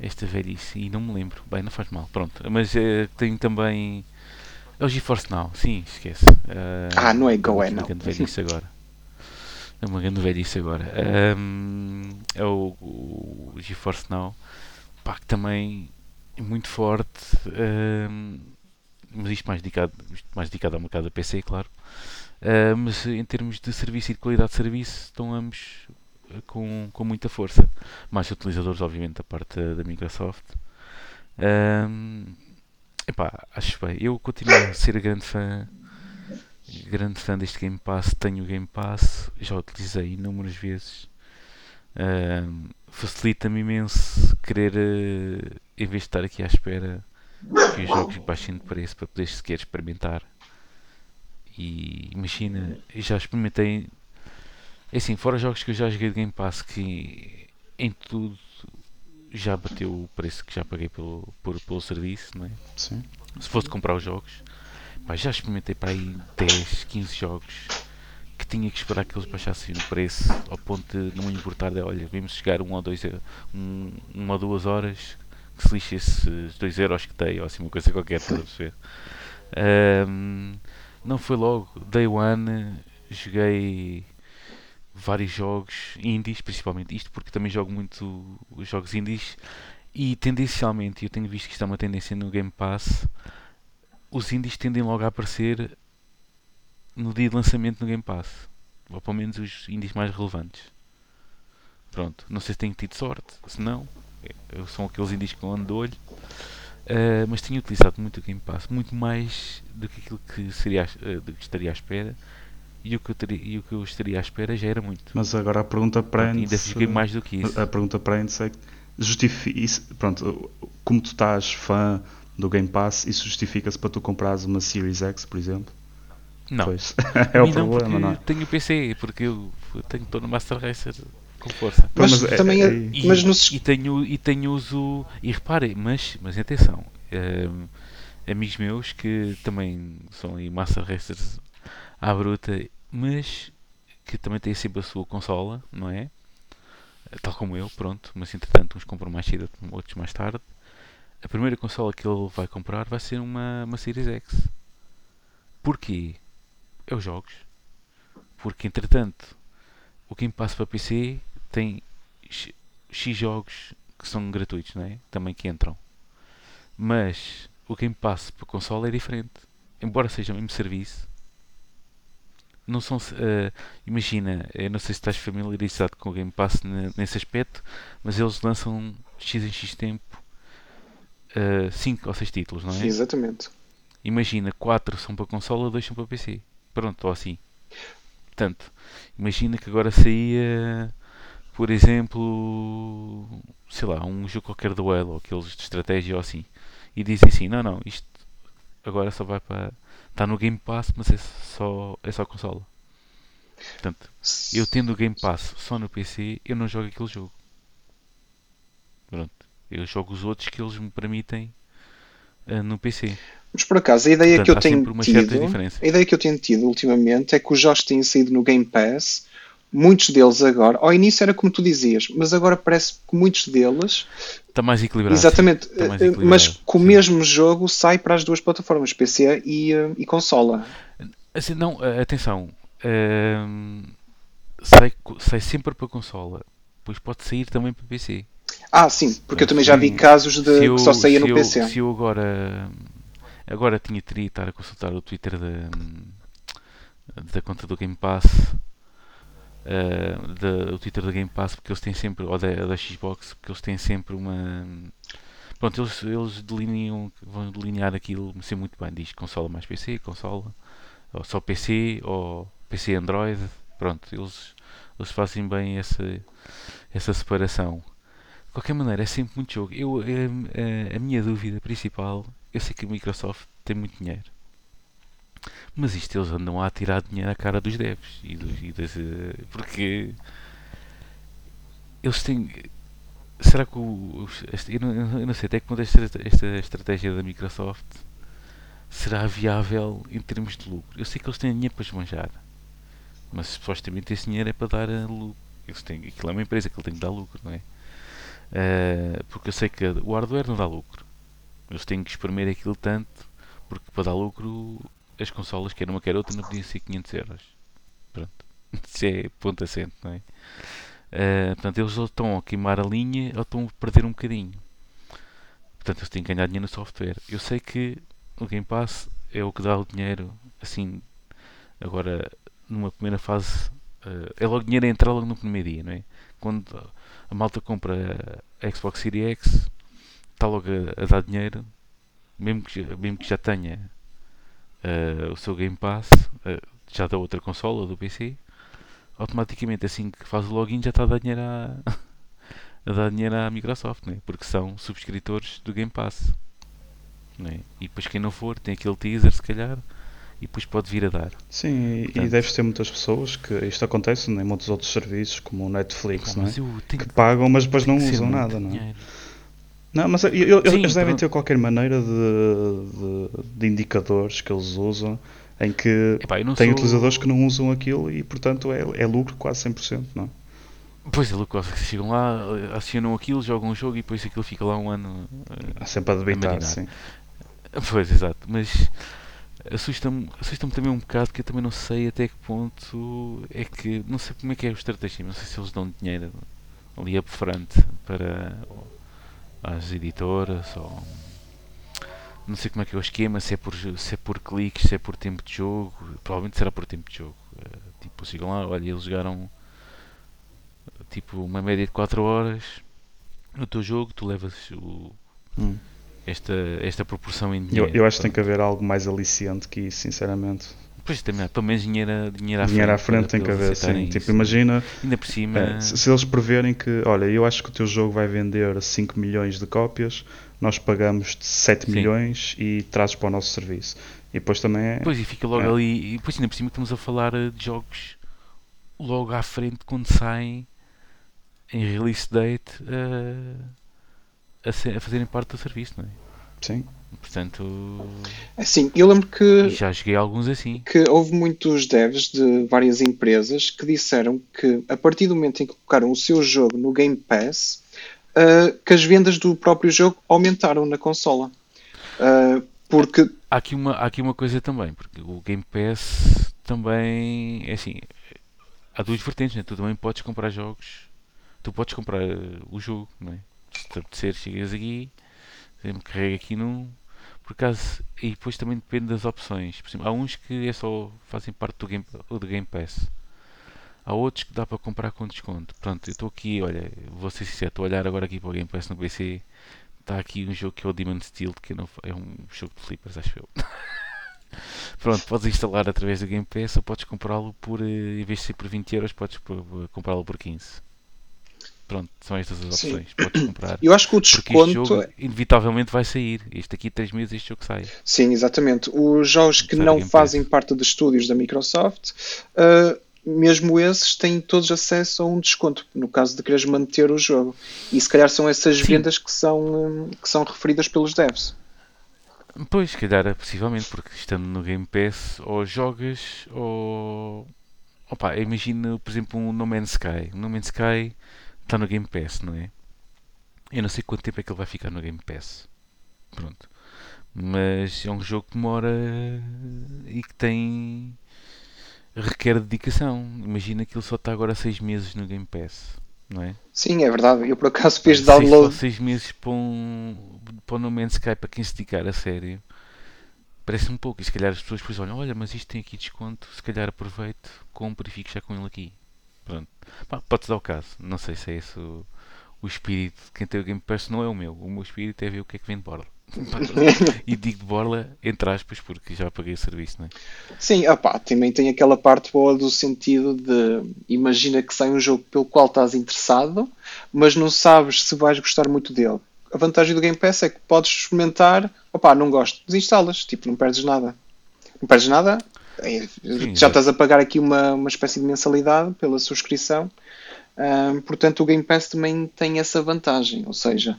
Esta velhice. E não me lembro. Bem, não faz mal. Pronto. Mas uh, tenho também. É o GeForce Now. Sim, esquece. Uh, ah, não é Go, é não. Uma grande velhice agora. É uma grande velhice agora. Um, é o, o GeForce Now. Pá, que também é muito forte. Um, mas isto mais dedicado, isto mais dedicado ao mercado da PC, claro. Uh, mas em termos de serviço e de qualidade de serviço, estão ambos com, com muita força. Mais utilizadores, obviamente, da parte da, Microsoft. Um, epá, acho bem. Eu continuo a ser grande fã, grande fã deste Game Pass. Tenho o Game Pass, já utilizei inúmeras vezes. Facilita-me imenso querer, uh, em vez de estar aqui à espera que os jogos baixem de preço para poder sequer experimentar. E imagina, já experimentei é assim, fora jogos que eu já joguei de Game Pass que em tudo já bateu o preço que já paguei pelo, por, pelo serviço, não é? Sim. Se fosse comprar os jogos, pá, já experimentei para aí 10, 15 jogos tinha que esperar que eles baixassem o preço ao ponto de não me importar de olha, vimos chegar um ou dois um, uma ou duas horas que se lixe esses 2 euros que dei ou assim uma coisa qualquer, estás a perceber? Um, não foi logo, day one, joguei vários jogos indies, principalmente isto, porque também jogo muito os jogos indies e tendencialmente, eu tenho visto que isto é uma tendência no Game Pass, os indies tendem logo a aparecer no dia de lançamento no Game Pass, ou pelo menos os indies mais relevantes. Pronto, não sei se tenho tido sorte, se não, é, são aqueles indies que eu ando de olho. Uh, mas tenho utilizado muito o Game Pass, muito mais do que aquilo que, seria, uh, que estaria à espera e o que eu, teria, e o que eu estaria à espera já era muito. Mas agora a pergunta prende ainda fiquei mais do que isso. A pergunta prende-se é justifica pronto, como tu estás fã do Game Pass, isso justifica-se para tu comprares uma Series X, por exemplo? Não. Pois, é o não problema, não é? tenho PC, porque eu tenho todo no Master Racer com força. Mas, mas também é, é, e, mas nos... e, tenho, e tenho uso, e reparem, mas, mas atenção, um, amigos meus que também são aí Master Racers à bruta, mas que também tem sempre a sua consola, não é? Tal como eu, pronto, mas entretanto uns compram mais cedo, outros mais tarde. A primeira consola que ele vai comprar vai ser uma, uma Series X. Porquê? É os jogos. Porque entretanto o Game Pass para PC tem X, X jogos que são gratuitos, não é? Também que entram. Mas o Game Pass para consola é diferente. Embora seja o mesmo serviço, não são. Uh, imagina, eu não sei se estás familiarizado com o Game Pass nesse aspecto, mas eles lançam X em X tempo 5 uh, ou 6 títulos, não é? Exatamente. Imagina, 4 são para consola, 2 são para PC. Pronto, ou assim. Portanto, imagina que agora saía, por exemplo, sei lá, um jogo qualquer do Elo, aqueles de estratégia ou assim, e dizem assim: não, não, isto agora só vai para Está no Game Pass, mas é só, é só consola. Portanto, eu tendo o Game Pass só no PC, eu não jogo aquele jogo. Pronto. Eu jogo os outros que eles me permitem uh, no PC. Mas por acaso, a ideia Portanto, que eu tenho tido, a ideia que eu tenho tido ultimamente é que os jogos têm saído no Game Pass muitos deles agora, ao início era como tu dizias, mas agora parece que muitos deles está mais equilibrado. Exatamente, mais equilibrado, mas com o mesmo jogo sai para as duas plataformas, PC e, eh, e consola. Assim, não, eh, atenção, uh, sai, sai sempre para consola, depois pode sair também para PC. Ah, sim, porque eu também já vi casos de eu, que só saía no eu, PC. Se eu agora agora tinha teria estar a consultar o Twitter da, da conta do Game Pass uh, da, o Twitter da Game Pass, porque eles têm sempre, ou da, da Xbox, porque eles têm sempre uma. Pronto, eles, eles delineam, vão delinear aquilo ser muito bem. Diz consola mais PC, consola ou só PC ou PC Android. Pronto, eles, eles fazem bem essa, essa separação. De qualquer maneira, é sempre muito jogo. Eu, a, a, a minha dúvida principal, eu sei que a Microsoft tem muito dinheiro. Mas isto eles andam a tirar dinheiro à cara dos devs. E dos, e das, eh, porque eles têm. Será que o. Eu não, eu não sei até que ponto esta, esta estratégia da Microsoft será viável em termos de lucro. Eu sei que eles têm dinheiro para esbanjar. Mas supostamente esse dinheiro é para dar lucro. Eles têm, aquilo é uma empresa que ele tem que dar lucro, não é? Uh, porque eu sei que o hardware não dá lucro. Eles têm que espremer aquilo tanto porque para dar lucro as consolas, quer uma quer outra, não podiam ser 500 euros. Pronto. Isso é ponto assente, não é? Uh, portanto, eles ou estão a queimar a linha ou estão a perder um bocadinho. Portanto, eles têm que ganhar dinheiro no software. Eu sei que o Game Pass é o que dá o dinheiro, assim, agora, numa primeira fase, uh, é logo dinheiro a entrar logo no primeiro dia, não é? Quando a malta compra a Xbox Series X, está logo a, a dar dinheiro, mesmo que, mesmo que já tenha uh, o seu Game Pass, uh, já da outra consola, do PC, automaticamente assim que faz o login já está a dar dinheiro à, a dar dinheiro à Microsoft, né? porque são subscritores do Game Pass. Né? E depois quem não for tem aquele teaser se calhar e depois pode vir a dar. Sim, Portanto, e deves ter muitas pessoas que isto acontece em muitos outros serviços, como o Netflix, não é? que pagam, mas depois não usam nada, não é? Não, mas eu, eu, Sim, eles devem ter qualquer maneira de, de, de, indicadores que eles usam em que Epá, tem sou... utilizadores que não usam aquilo e portanto é, é lucro quase 100%, não é? Pois é, lucro, chegam lá, acionam aquilo, jogam um jogo e depois aquilo fica lá um ano. Uh, sempre a debitar, sim. Pois, exato, mas assusta-me assusta também um bocado que eu também não sei até que ponto é que não sei como é que é o estratégia, não sei se eles dão dinheiro ali up front para às editoras ou não sei como é que é o esquema, se é por, se é por cliques, se é por tempo de jogo, provavelmente será por tempo de jogo. Eh, tipo, chegam lá, olha, eles jogaram tipo uma média de 4 horas no teu jogo, tu levas o, hum. esta, esta proporção em dinheiro. Eu, eu acho que tem que haver algo mais aliciante que isso, sinceramente. Pois também, pelo menos dinheiro, dinheiro à dinheiro frente. à frente tem que haver, sim. Tipo, imagina. Ainda por cima. É, se, se, eles preverem que, olha, eu acho que o teu jogo vai vender 5 milhões de cópias, nós pagamos 7 sim. milhões e trazes para o nosso serviço. E depois também é. Pois, e fica logo é. ali. E depois ainda por cima estamos a falar de jogos logo à frente quando saem em release date a, a, ser, a fazerem parte do serviço, não é? Sim. Portanto. Assim, eu lembro que. Já cheguei a alguns assim. Que houve muitos devs de várias empresas que disseram que a partir do momento em que colocaram o seu jogo no Game Pass, uh, que as vendas do próprio jogo aumentaram na consola. Uh, porque. Há aqui, uma, há aqui uma coisa também, porque o Game Pass também. É assim. Há duas vertentes, né? Tu também podes comprar jogos. Tu podes comprar o jogo, não é? Se te apetecer, chegas aqui carrega aqui num. Por acaso, e depois também depende das opções. Por exemplo, há uns que é só fazem parte do Game, do game Pass. Há outros que dá para comprar com desconto. Pronto, eu estou aqui, olha, vou ser sincero, estou a olhar agora aqui para o Game Pass no PC. Está aqui um jogo que é o Demon Steel, que não, é um jogo de flippers, acho eu. Pronto, podes instalar através do Game Pass ou podes comprá-lo por, eh, em vez de ser por 20 euros, podes comprá-lo por 15. Pronto, são estas as opções. Sim. Podes comprar. Eu acho que o desconto. Este jogo, inevitavelmente vai sair. Este aqui, 3 meses, este jogo sai. Sim, exatamente. Os jogos que não fazem parte de estúdios da Microsoft, uh, mesmo esses, têm todos acesso a um desconto. No caso de quereres manter o jogo. E se calhar são essas Sim. vendas que são, que são referidas pelos devs. Pois, se calhar, possivelmente, porque estando no Game Pass, ou jogas, ou. Opa, imagina, por exemplo, um No Man's Sky. No Man's Sky está no Game Pass, não é? Eu não sei quanto tempo é que ele vai ficar no Game Pass. Pronto. Mas é um jogo que demora e que tem. requer dedicação. Imagina que ele só está agora 6 meses no Game Pass, não é? Sim, é verdade. Eu por acaso fiz download. 6 meses para um, para um No Man's Sky para quem se dedicar a sério. Parece um pouco. E se calhar as pessoas depois olham: olha, mas isto tem aqui desconto. Se calhar aproveito, compro e fico já com ele aqui. Pronto. Pode-se dar o caso. Não sei se é esse o, o espírito de quem tem o Game Pass. Não é o meu. O meu espírito é ver o que é que vem de borda. e digo de borla, entre aspas, porque já paguei o serviço, não é? Sim, opá, também tem aquela parte boa do sentido de imagina que sai um jogo pelo qual estás interessado, mas não sabes se vais gostar muito dele. A vantagem do Game Pass é que podes experimentar, opá, não gosto, desinstalas, tipo, não perdes nada. Não perdes nada, Sim, já é. estás a pagar aqui uma, uma espécie de mensalidade pela subscrição. Um, portanto, o Game Pass também tem essa vantagem, ou seja,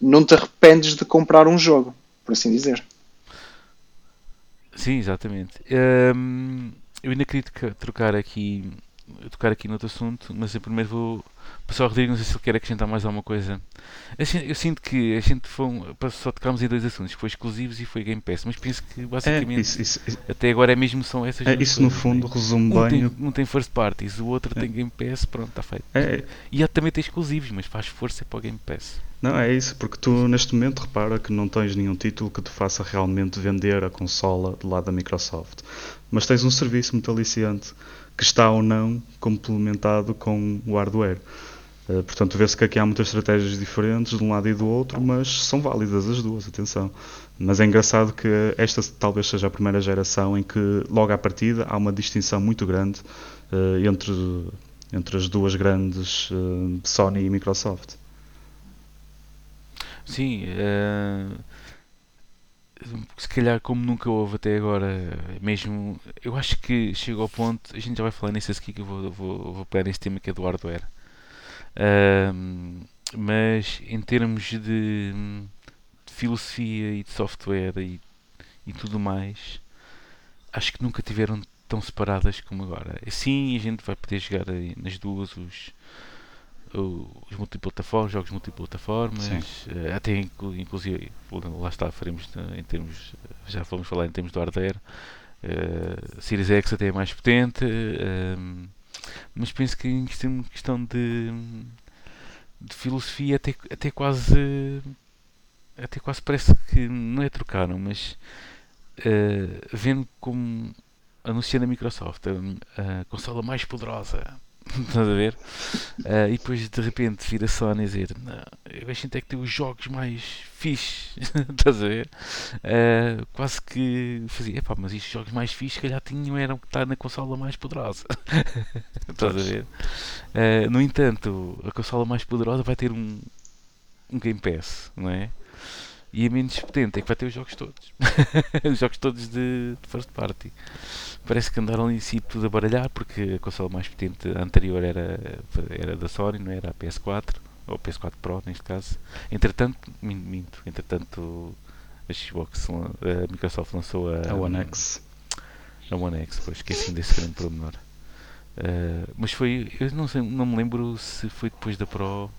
não te arrependes de comprar um jogo, por assim dizer. Sim, exatamente. Um, eu ainda queria trocar aqui, tocar aqui noutro assunto, mas eu primeiro vou Pessoal Rodrigo, não sei se ele quer acrescentar mais alguma coisa. Eu sinto que a gente foi, só tocámos em dois assuntos, foi exclusivos e foi Game Pass, mas penso que basicamente é, isso, isso, até agora é mesmo são essas é, Isso no fundo resume um bem. Tem, um tem first parties, o outro é. tem Game Pass, pronto, está feito. É. E há também tem exclusivos, mas faz força para o Game Pass. Não, é isso, porque tu neste momento repara que não tens nenhum título que te faça realmente vender a consola do lado da Microsoft. Mas tens um serviço muito aliciante que está ou não complementado com o hardware. Uh, portanto, vê-se que aqui há muitas estratégias diferentes de um lado e do outro, mas são válidas as duas, atenção. Mas é engraçado que esta talvez seja a primeira geração em que, logo à partida, há uma distinção muito grande uh, entre, entre as duas grandes, uh, Sony e Microsoft. Sim, se calhar como nunca houve até agora, mesmo, eu acho que chega ao ponto, a gente já vai falar nisso aqui que eu vou, vou, vou pegar nesse tema que é do hardware mas em termos de, de, filosofia e de software e, e tudo mais, acho que nunca tiveram tão separadas como agora. Assim a gente vai poder jogar nas duas os, os multiplataformas, jogos multiplataformas, uh, até inclusive lá está, faremos em termos, já vamos falar em termos do hardware. Uh, Series X até é mais potente. Uh, mas penso que em questão, questão de, de filosofia até, até quase até quase parece que não é trocaram, mas uh, vendo como anunciando a Microsoft a, a consola mais poderosa Estás a ver? Uh, e depois de repente vir a Sony a dizer: Não, a gente é que tem os jogos mais fixes. Estás a ver? Uh, quase que fazia: Epá, mas estes jogos mais fixes, calhar tinham eram que estar na consola mais poderosa. Estás a ver? Uh, no entanto, a consola mais poderosa vai ter um, um Game Pass, não é? E a menos potente é que vai ter os jogos todos. os jogos todos de, de first party parece que andaram em si tudo a baralhar porque a consola mais potente anterior era, era da Sony, não era a PS4 ou PS4 Pro neste caso. Entretanto, minto, entretanto a Xbox, a Microsoft lançou a, a One X. A One X, pois esqueci desse grande pormenor. Uh, mas foi, eu não sei, não me lembro se foi depois da Pro.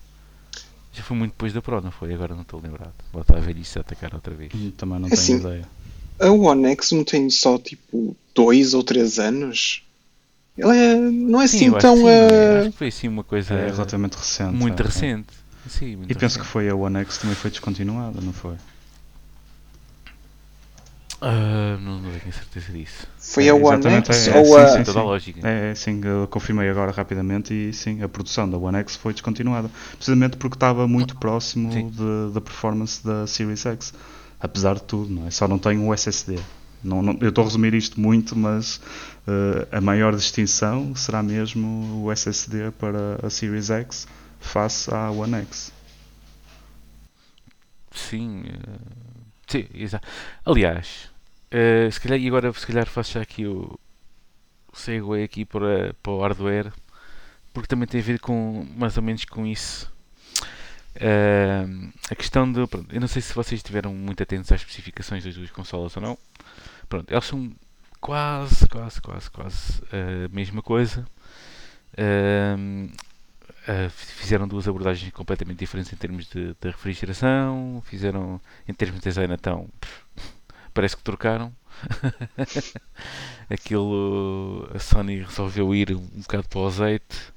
Já foi muito depois da Pro, não foi? Agora não estou lembrado. Vou estar a ver isso a atacar outra vez. Também não tenho assim, ideia. A One X não tem só tipo dois ou três anos. Ele é, não é assim tão. Sim, uh... Acho que foi assim uma coisa é relativamente recente. Muito é, recente. É. Sim, muito e recente. penso que foi a One X também foi descontinuada, não foi? Uh, não, não tenho certeza disso. Foi é, a One X é, ou é, a. Sim, toda a lógica. É, sim, eu confirmei agora rapidamente e sim, a produção da One X foi descontinuada. Precisamente porque estava muito próximo de, da performance da Series X. Apesar de tudo, não é? Só não tem o SSD. Não, não, eu estou a resumir isto muito, mas uh, a maior distinção será mesmo o SSD para a Series X face à One X. Sim, uh, sim exato. Aliás, uh, se calhar, e agora se calhar faço já aqui o, segue aqui para, para o hardware, porque também tem a ver com mais ou menos com isso. Uh, a questão de. Eu não sei se vocês estiveram muito atentos às especificações das duas consolas ou não. Pronto, eles são quase, quase, quase, quase a mesma coisa. Uh, uh, fizeram duas abordagens completamente diferentes em termos de, de refrigeração, fizeram em termos de design então parece que trocaram. Aquilo a Sony resolveu ir um bocado para o azeite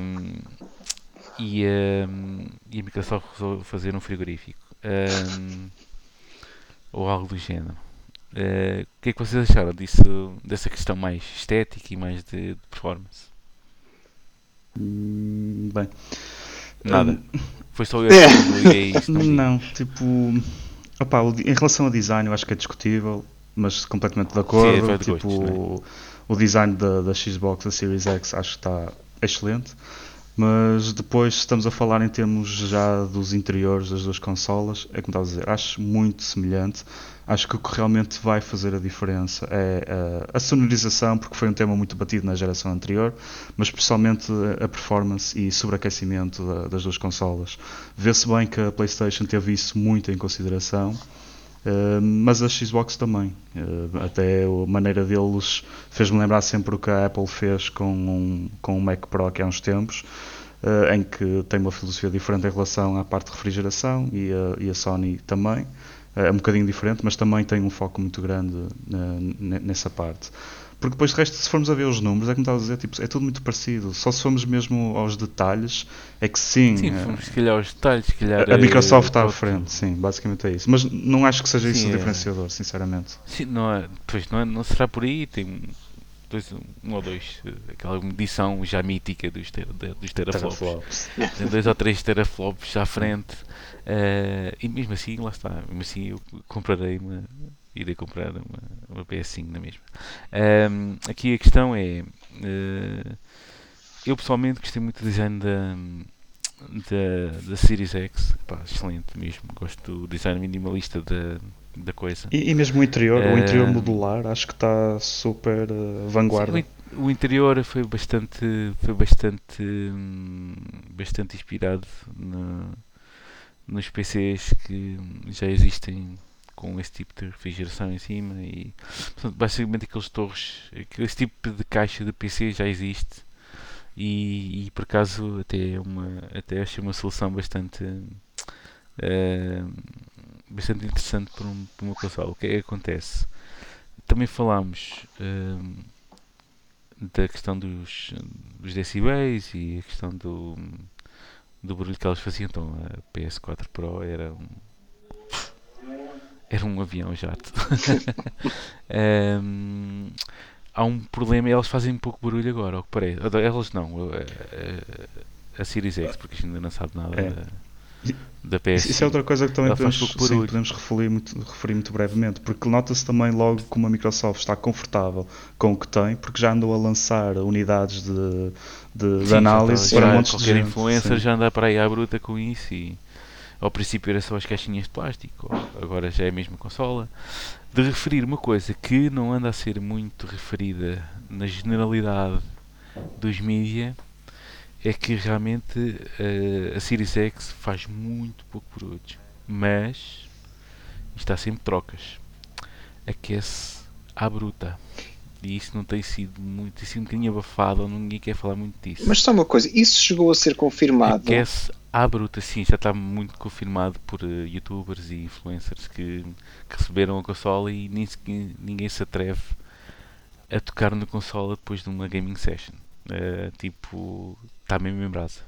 um, e, um, e, a Microsoft resolveu fazer um frigorífico ou algo do género. Uh, o que é que vocês acharam disso, dessa questão mais estética e mais de, de performance? Hum, bem, nada. Um, Foi só eu que é isso? Não, não tipo. Opa, em relação ao design, eu acho que é discutível, mas completamente de acordo. Sim, é tipo, gostos, é? o design da, da Xbox, da Series X, acho que está excelente. Mas depois, se estamos a falar em termos já dos interiores das duas consolas, é como estava a dizer, acho muito semelhante. Acho que o que realmente vai fazer a diferença é a, a sonorização, porque foi um tema muito batido na geração anterior, mas especialmente a performance e sobreaquecimento da, das duas consolas. Vê-se bem que a PlayStation teve isso muito em consideração. Uh, mas a Xbox também. Uh, até a maneira deles fez-me lembrar sempre o que a Apple fez com um, com o Mac Pro há uns tempos, uh, em que tem uma filosofia diferente em relação à parte de refrigeração e a, e a Sony também. É um bocadinho diferente, mas também tem um foco muito grande nessa parte. Porque depois de resto, se formos a ver os números, é como estava a dizer, tipo, é tudo muito parecido. Só se formos mesmo aos detalhes, é que sim. Sim, é, se calhar aos detalhes, se calhar. A, a Microsoft está à frente, sim, basicamente é isso. Mas não acho que seja sim, isso o é. diferenciador, sinceramente. Sim, não, é, depois não, é, não será por aí, tem dois, um ou dois, aquela medição já mítica dos, ter, dos teraflops. teraflops. tem dois ou três teraflops à frente. Uh, e mesmo assim, lá está, mesmo assim eu comprarei uma irei comprar uma, uma PS5 na mesma. Um, aqui a questão é. Uh, eu pessoalmente gostei muito do design da, da, da Series X. Pá, excelente mesmo. Gosto do design minimalista da, da coisa. E, e mesmo o interior, uh, o interior modular, acho que está super uh, vanguarda. Sim, o, o, interior foi bastante, foi bastante, hum, bastante inspirado no, nos PCs que já existem com esse tipo de refrigeração em cima e portanto, basicamente aqueles torres, esse tipo de caixa de PC já existe e, e por acaso até é uma até achei uma solução bastante uh, bastante interessante para, um, para uma consola. O que é que acontece? Também falámos uh, da questão dos, dos decibéis e a questão do, do barulho que elas faziam. Então a PS4 Pro era um era um avião jato. um, há um problema, elas fazem um pouco barulho agora, ao que parece. Elas não, a, a, a Series X, porque a gente ainda não sabe nada é. da, da PS. Isso é outra coisa que também podemos, sim, podemos referir, muito, referir muito brevemente, porque nota-se também logo como a Microsoft está confortável com o que tem, porque já andou a lançar unidades de, de, sim, de análise para montes de gente. influencer sim. já anda para aí à bruta com isso e ao princípio era só as caixinhas de plástico, agora já é a mesma consola, de referir uma coisa que não anda a ser muito referida na generalidade dos mídia, é que realmente uh, a Series X faz muito pouco barulho, mas está sempre trocas, aquece à bruta. E isso não tem sido muito, tem sido um bocadinho abafado, ou ninguém quer falar muito disso. Mas só uma coisa, isso chegou a ser confirmado? Aquece à bruta, sim, já está muito confirmado por uh, youtubers e influencers que, que, receberam a consola e nem, ninguém se atreve a tocar na consola depois de uma gaming session. Uh, tipo, está mesmo em brasa.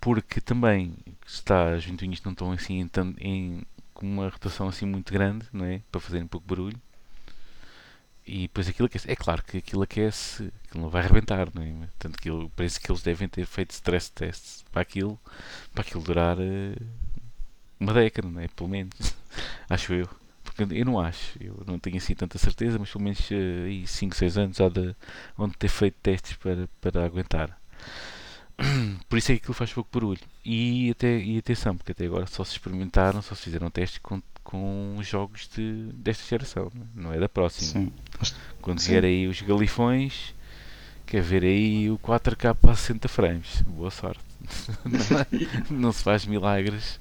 Porque também está, as ventoinhas não estão assim em, em, com uma rotação assim muito grande, não é? Para fazer um pouco barulho. E depois aquilo aquece. É claro que aquilo aquece, aquilo não vai arrebentar, não é? Tanto que eu, parece que eles devem ter feito stress tests para aquilo, para aquilo durar uh, uma década, não é? Pelo menos, acho eu. Porque eu não acho, eu não tenho assim tanta certeza, mas pelo menos uh, 5, 6 anos há de onde ter feito testes para, para aguentar. Por isso é que aquilo faz pouco barulho. E, até, e atenção, porque até agora só se experimentaram, só se fizeram testes com com jogos de, desta geração, não é da próxima. Sim. Quando Sim. vier aí os galifões, quer ver aí o 4K a 60 frames. Boa sorte. não, não, se faz milagres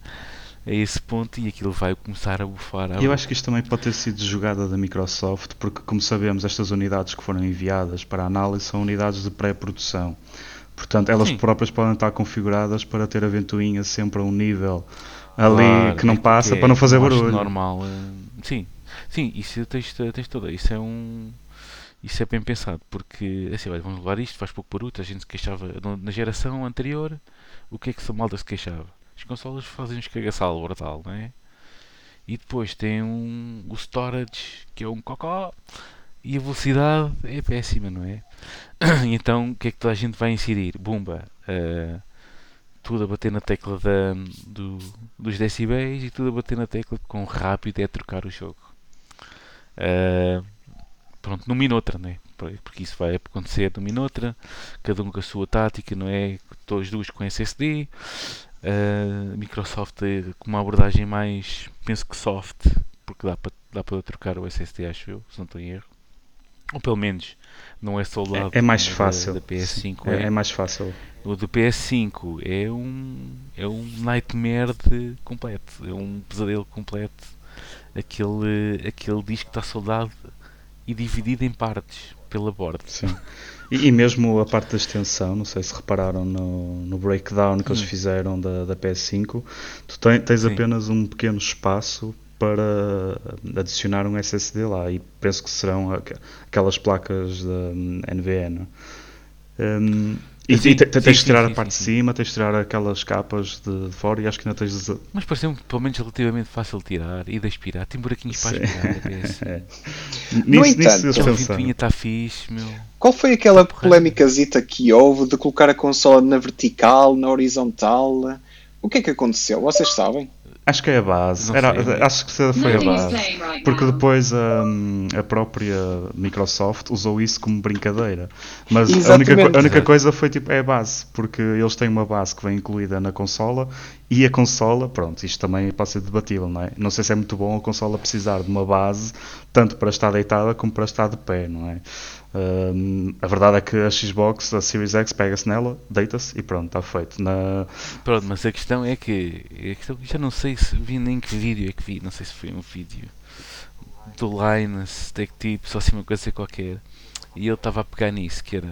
a esse ponto e aquilo vai começar a bufar. Eu acho que isto também pode ter sido jogada da Microsoft, porque, como sabemos, estas unidades que foram enviadas para análise são unidades de pré-produção. Portanto, elas Sim. próprias podem estar configuradas para ter a ventoinha sempre a um nível ali claro, que não é passa para não fazer barulho. normal. Uh, sim, sim, isso tens, tens toda. Isso é um. Isso é bem pensado, porque assim, olha, vamos levar isto, faz pouco barulho, a gente se queixava na geração anterior, o que é que a malda se queixava? As consolas fazem um escagaçal brutal, não é? E depois tem um, o storage, que é um cocó, e a velocidade é péssima, não é? Então o que é que toda a gente vai incidir? Bumba! Uh, tudo a bater na tecla da, do, dos decibéis e tudo a bater na tecla com rápido é trocar o jogo. Uh, pronto, numa e noutra, né? porque isso vai acontecer numa e noutra, cada um com a sua tática, não é? Todos duas com SSD. Uh, Microsoft com uma abordagem mais, penso que soft, porque dá para dá para trocar o SSD, acho eu, se não estou em erro. Ou pelo menos não é soldado. É, é mais fácil. Da, da PS5 é, é, mais fácil. O do PS5 é um é um nightmare de completo, é um pesadelo completo. Aquele aquele disco está soldado e dividido em partes pela borda. Sim. E, e, mesmo a parte da extensão, não sei se repararam no, no breakdown que eles hum. fizeram da, da PS5, tu tens apenas um pequeno espaço para adicionar um SSD lá e penso que serão aquelas placas da NVN. Um, e, sim, tens de tirar sim, a parte sim, de cima, tens de tirar aquelas capas de, de, fora e acho que ainda tens de... Mas pareceu-me pelo menos relativamente fácil de tirar e de aspirar. Tem buraquinhos para aspirar. é. No nisso, entanto, nisso está fixe, meu. Qual foi aquela tá polémicazita que houve de colocar a consola na vertical, na horizontal? O que é que aconteceu? Vocês sabem? Acho que é a base. Era, acho que foi a base. Porque depois um, a própria Microsoft usou isso como brincadeira. Mas a única, a única coisa foi tipo, é a base. Porque eles têm uma base que vem incluída na consola e a consola, pronto, isto também pode ser debatível, não é? Não sei se é muito bom a consola precisar de uma base tanto para estar deitada como para estar de pé, não é? A verdade é que a Xbox, a Series X, pega-se nela, deita-se e pronto, está feito. Na... Pronto, mas a questão é que a questão, já não sei se vi nem que vídeo é que vi, não sei se foi um vídeo do Linus Tech Tips ou assim uma coisa qualquer. E ele estava a pegar nisso, que era.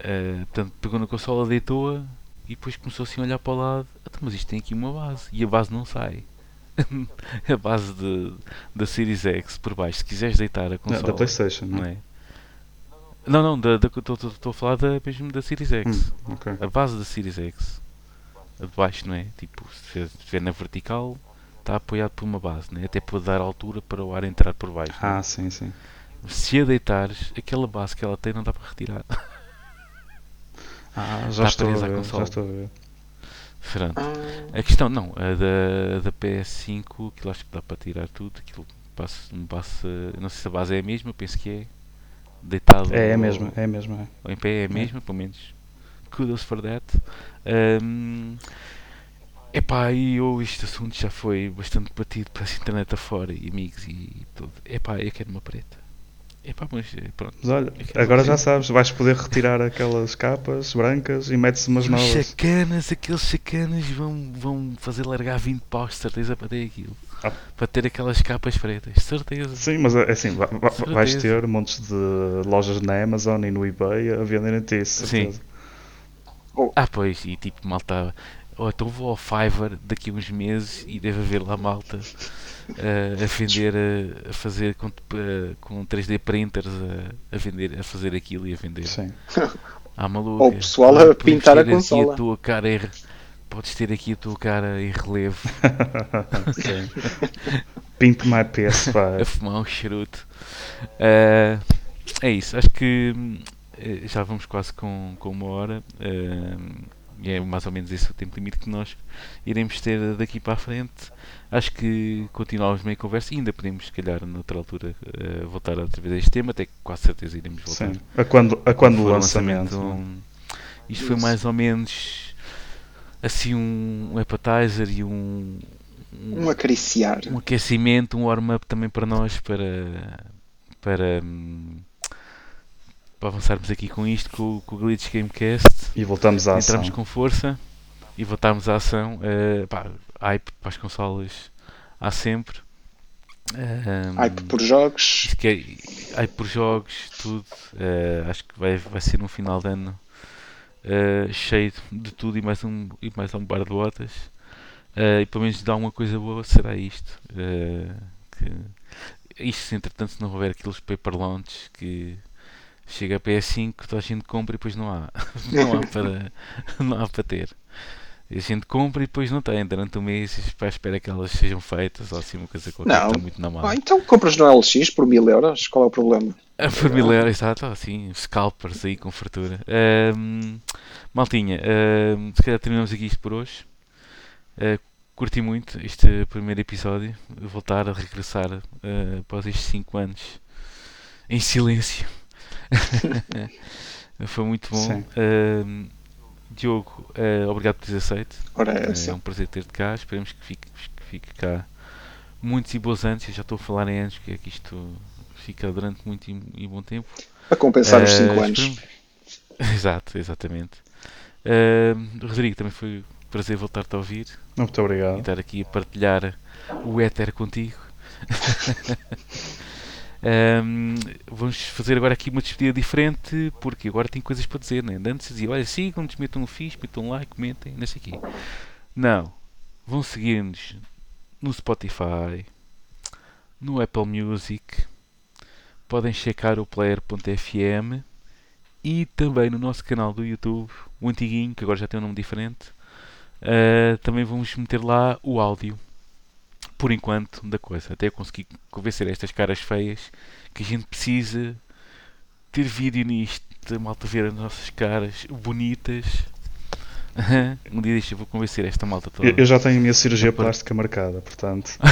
Uh, portanto, pegou na consola, deitou-a e depois começou assim a olhar para o lado. Mas isto tem aqui uma base e a base não sai. a base de, da Series X por baixo, se quiseres deitar a consola. Não, da PlayStation, não é? Não, não, estou a falar da, mesmo da Series X. Hum, okay. A base da Series X. A de baixo, não é? Tipo, se estiver na vertical, está apoiado por uma base, né? até para dar altura para o ar entrar por baixo. Ah, né? sim, sim. Se a deitares, aquela base que ela tem não dá para retirar. Ah, já, estou a, ver, já estou a ver. Pronto. A questão, não, a da, da PS5, aquilo acho que dá para tirar tudo. Aquilo passa, passa, não sei se a base é a mesma, penso que é deitado. É, é mesmo, é mesmo. É. Ou em pé é a mesma, é. pelo menos. Kudos for that. Um, epá, e eu, este assunto já foi bastante batido para a internet afora e amigos e tudo. Epá, eu quero uma preta. Epá, mas eh, pronto. Mas olha, agora já sabes, vais poder retirar aquelas capas brancas e metes umas e novas. Sacanas, aqueles sacanas vão, vão fazer largar 20 paus, certeza, para ter aquilo. Ah. Para ter aquelas capas pretas, certeza. Sim, mas é assim, vai, vais ter montes de lojas na Amazon e no eBay a venderem-te isso, certeza. Sim. Oh. Ah, pois, e tipo, malta. Oh, então vou ao Fiverr daqui a uns meses e deve haver lá malta uh, a vender, a, a fazer com, uh, com 3D printers, a, a, vender, a fazer aquilo e a vender. Sim. Ah, maluco. Ou o pessoal a pintar a consola. A tua cara é, podes ter aqui a tua cara em relevo. Pint my PS5. a fumar um charuto. Uh, é isso, acho que eh, já vamos quase com, com uma hora. Uh, e é mais ou menos esse o tempo limite que nós iremos ter daqui para a frente. Acho que continuamos meio conversa e ainda podemos, se calhar, noutra altura, uh, voltar outra vez a este tema, até que quase certeza iremos voltar. Sim. A quando, a quando o lançamento. lançamento um, isto foi mais ou menos assim um, appetizer e um, um, um acariciar. Um aquecimento, um warm-up também para nós, para, para, um, para avançarmos aqui com isto, com, com o Glitch Gamecast. E voltamos à Entramos ação. com força e voltarmos à ação. Uh, pá, hype para as consolas há sempre. Um, hype por jogos. É, hype por jogos, tudo. Uh, acho que vai, vai ser um final de ano uh, cheio de tudo e mais um, e mais um bar de botas. Uh, e pelo menos dá uma coisa boa, será isto. que, isto, se entretanto, se não houver aqueles paper launch que chega a PS5, toda a gente compra e depois não há. não, há para, não há para ter. A gente compra e depois não tem. Durante um mês para espera que elas sejam feitas ou assim uma coisa qualquer não. está muito na mão. Ah, então compras no LX por mil euros, qual é o problema? Por mil euros, exato, assim, scalpers aí com fartura. Um, maltinha, um, se calhar terminamos aqui isto por hoje. Uh, curti muito este primeiro episódio, voltar a regressar uh, após estes 5 anos em silêncio. Foi muito bom. Diogo, uh, obrigado por teres aceito. Ora, é, é um prazer ter-te cá. Esperemos que fique, que fique cá muitos e bons anos. Eu já estou a falar em anos, que é que isto fica durante muito e, e bom tempo. A compensar uh, os 5 anos. Exato, exatamente. Uh, Rodrigo, também foi um prazer voltar-te a ouvir. Muito obrigado. E estar aqui a partilhar o éter contigo. Um, vamos fazer agora aqui uma despedida diferente porque agora tem coisas para dizer, né? Antes dizia, olha, sigam-nos, metam um fixe, metam um like, comentem, não sei aqui. Não, vão seguir-nos no Spotify, no Apple Music, podem checar o player.fm e também no nosso canal do YouTube, o antiguinho, que agora já tem um nome diferente. Uh, também vamos meter lá o áudio por enquanto, da coisa. Até eu consegui convencer estas caras feias que a gente precisa ter vídeo nisto, a malta ver as nossas caras bonitas. um dia deixa, eu vou convencer esta malta toda. Eu, já tenho a minha cirurgia plástica marcada, portanto.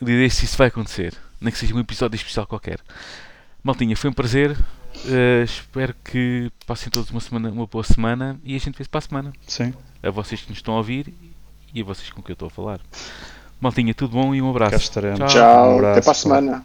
um dia deste isso vai acontecer. Nem que seja um episódio especial qualquer. Maltinha, foi um prazer. Uh, espero que passem todos uma, semana, uma boa semana e a gente vê-se para a semana. Sim a vocês que nos estão a ouvir e a vocês com quem eu estou a falar. Maltinha, tudo bom e um abraço. Estaremos. Tchau, um abraço, até para a semana.